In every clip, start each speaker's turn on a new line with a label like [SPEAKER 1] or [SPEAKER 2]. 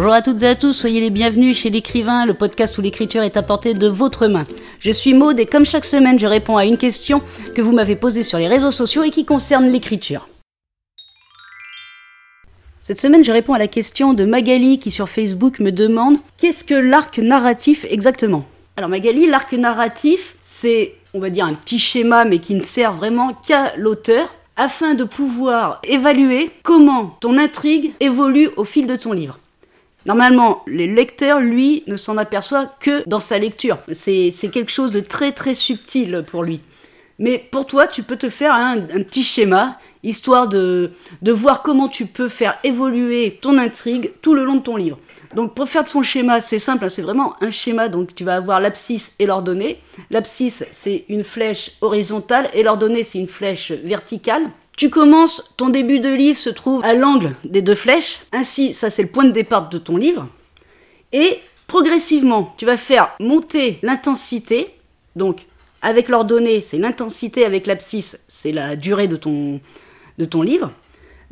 [SPEAKER 1] Bonjour à toutes et à tous, soyez les bienvenus chez l'écrivain, le podcast où l'écriture est apportée de votre main. Je suis Maude et comme chaque semaine, je réponds à une question que vous m'avez posée sur les réseaux sociaux et qui concerne l'écriture. Cette semaine, je réponds à la question de Magali qui sur Facebook me demande qu'est-ce que l'arc narratif exactement? Alors Magali, l'arc narratif, c'est, on va dire, un petit schéma mais qui ne sert vraiment qu'à l'auteur afin de pouvoir évaluer comment ton intrigue évolue au fil de ton livre. Normalement, le lecteur, lui, ne s'en aperçoit que dans sa lecture. C'est quelque chose de très très subtil pour lui. Mais pour toi, tu peux te faire un, petit schéma, histoire de, voir comment tu peux faire évoluer ton intrigue tout le long de ton livre. Donc pour faire ton schéma, c'est simple, hein, c'est vraiment un schéma. Donc tu vas avoir l'abscisse et l'ordonnée. L'abscisse, c'est une flèche horizontale et l'ordonnée, c'est une flèche verticale. Tu commences, ton début de livre se trouve à l'angle des deux flèches. Ainsi, ça c'est le point de départ de ton livre. Et progressivement, tu vas faire monter l'intensité. Donc avec l'ordonnée, c'est l'intensité, avec l'abscisse, c'est la durée de ton, de ton livre.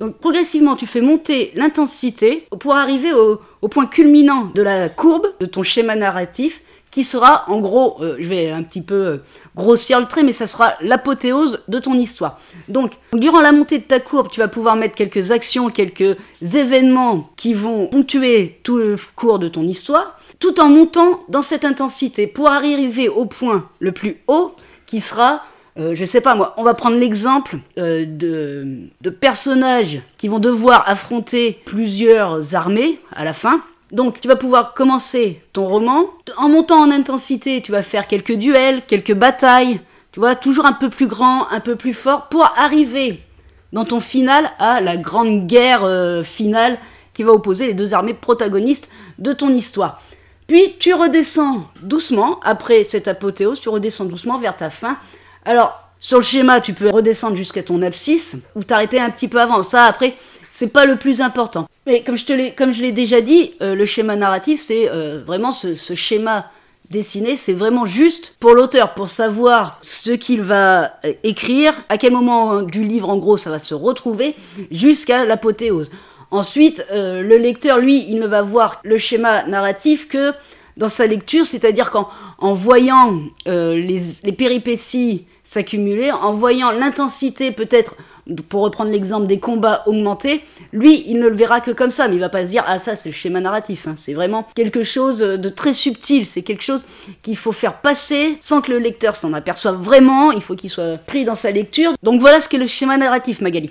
[SPEAKER 1] Donc progressivement, tu fais monter l'intensité pour arriver au, point culminant de la courbe de ton schéma narratif qui sera en gros, euh, je vais un petit peu euh, grossir le trait, mais ça sera l'apothéose de ton histoire. Donc, durant la montée de ta courbe, tu vas pouvoir mettre quelques actions, quelques événements qui vont ponctuer tout le cours de ton histoire, tout en montant dans cette intensité pour arriver au point le plus haut qui sera euh, je sais pas moi, on va prendre l'exemple euh, de, personnages qui vont devoir affronter plusieurs armées à la fin. Donc tu vas pouvoir commencer ton roman. En montant en intensité, tu vas faire quelques duels, quelques batailles, tu toujours un peu plus grand, un peu plus fort, pour arriver dans ton final à la grande guerre euh, finale qui va opposer les deux armées protagonistes de ton histoire. Puis tu redescends doucement, après cette apothéose, tu redescends doucement vers ta fin alors, sur le schéma, tu peux redescendre jusqu'à ton abscisse ou t'arrêter un petit peu avant. Ça, après, c'est pas le plus important. Mais comme je te l'ai, comme je l'ai déjà dit, euh, le schéma narratif, c'est euh, vraiment ce, schéma dessiné, c'est vraiment juste pour l'auteur, pour savoir ce qu'il va euh, écrire, à quel moment du livre, en gros, ça va se retrouver, jusqu'à l'apothéose. Ensuite, le lecteur, lui, il ne va voir le schéma narratif que dans sa lecture, c'est-à-dire qu'en en voyant les péripéties s'accumuler, en voyant l'intensité peut-être, pour reprendre l'exemple des combats augmenter, lui, il ne le verra que comme ça, mais il va pas se dire, ah ça c'est le schéma narratif, hein. c'est vraiment quelque chose de très subtil, c'est quelque chose qu'il faut faire passer sans que le lecteur s'en aperçoive vraiment, il faut qu'il soit pris dans sa lecture. Donc voilà ce qu'est le schéma narratif, Magali.